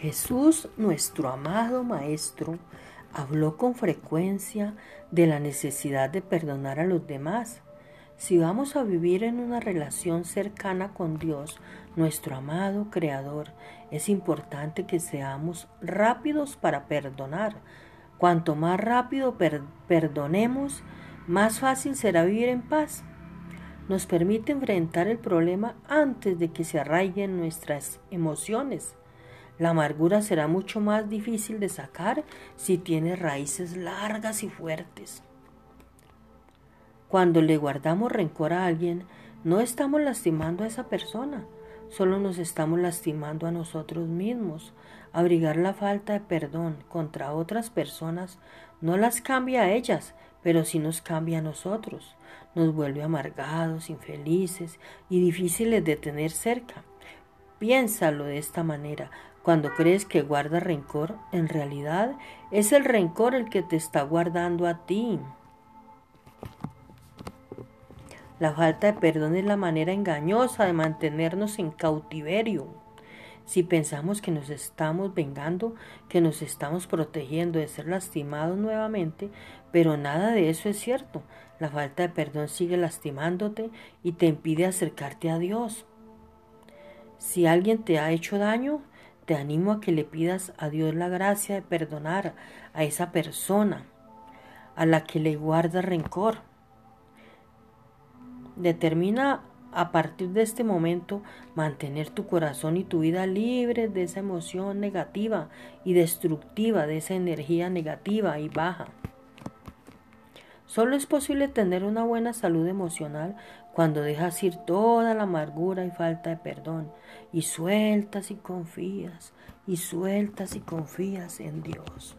Jesús, nuestro amado Maestro, habló con frecuencia de la necesidad de perdonar a los demás. Si vamos a vivir en una relación cercana con Dios, nuestro amado Creador, es importante que seamos rápidos para perdonar. Cuanto más rápido perdonemos, más fácil será vivir en paz. Nos permite enfrentar el problema antes de que se arraiguen nuestras emociones. La amargura será mucho más difícil de sacar si tiene raíces largas y fuertes. Cuando le guardamos rencor a alguien, no estamos lastimando a esa persona, solo nos estamos lastimando a nosotros mismos. Abrigar la falta de perdón contra otras personas no las cambia a ellas, pero sí nos cambia a nosotros. Nos vuelve amargados, infelices y difíciles de tener cerca. Piénsalo de esta manera. Cuando crees que guarda rencor, en realidad es el rencor el que te está guardando a ti. La falta de perdón es la manera engañosa de mantenernos en cautiverio. Si pensamos que nos estamos vengando, que nos estamos protegiendo de ser lastimados nuevamente, pero nada de eso es cierto. La falta de perdón sigue lastimándote y te impide acercarte a Dios. Si alguien te ha hecho daño, te animo a que le pidas a Dios la gracia de perdonar a esa persona a la que le guarda rencor. Determina a partir de este momento mantener tu corazón y tu vida libres de esa emoción negativa y destructiva, de esa energía negativa y baja. Solo es posible tener una buena salud emocional cuando dejas ir toda la amargura y falta de perdón y sueltas y confías y sueltas y confías en Dios.